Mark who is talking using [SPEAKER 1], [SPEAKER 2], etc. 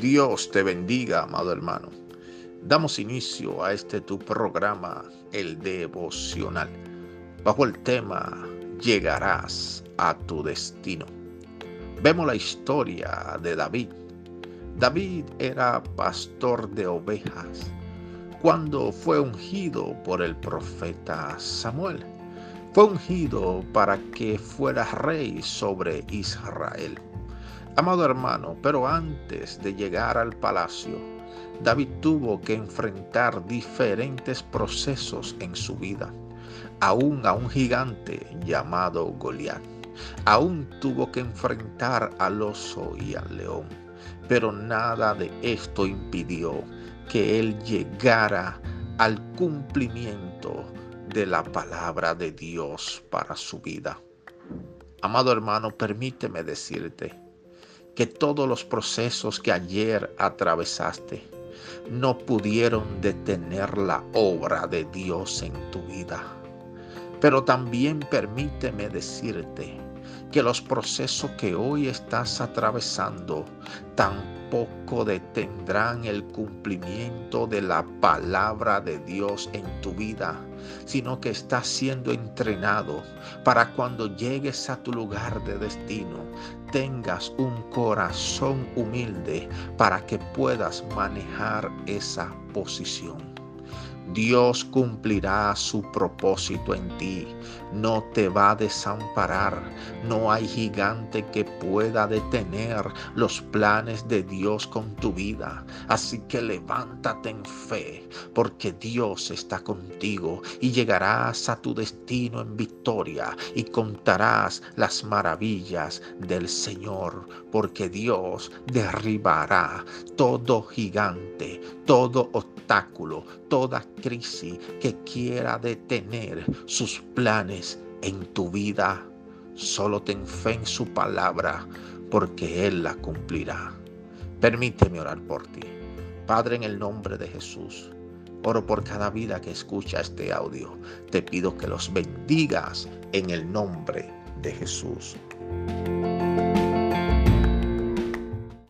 [SPEAKER 1] Dios te bendiga, amado hermano. Damos inicio a este tu programa, el devocional, bajo el tema Llegarás a tu destino. Vemos la historia de David. David era pastor de ovejas cuando fue ungido por el profeta Samuel. Fue ungido para que fuera rey sobre Israel. Amado hermano, pero antes de llegar al palacio, David tuvo que enfrentar diferentes procesos en su vida, aún a un gigante llamado Goliat. Aún tuvo que enfrentar al oso y al león, pero nada de esto impidió que él llegara al cumplimiento de la palabra de Dios para su vida. Amado hermano, permíteme decirte, que todos los procesos que ayer atravesaste no pudieron detener la obra de Dios en tu vida. Pero también permíteme decirte que los procesos que hoy estás atravesando tampoco detendrán el cumplimiento de la palabra de Dios en tu vida, sino que estás siendo entrenado para cuando llegues a tu lugar de destino, tengas un corazón humilde para que puedas manejar esa posición. Dios cumplirá su propósito en ti, no te va a desamparar, no hay gigante que pueda detener los planes de Dios con tu vida. Así que levántate en fe, porque Dios está contigo y llegarás a tu destino en victoria y contarás las maravillas del Señor, porque Dios derribará todo gigante, todo obstáculo, toda crisis que quiera detener sus planes en tu vida. Solo ten fe en su palabra, porque Él la cumplirá. Permíteme orar por ti. Padre, en el nombre de Jesús, oro por cada vida que escucha este audio. Te pido que los bendigas en el nombre de Jesús.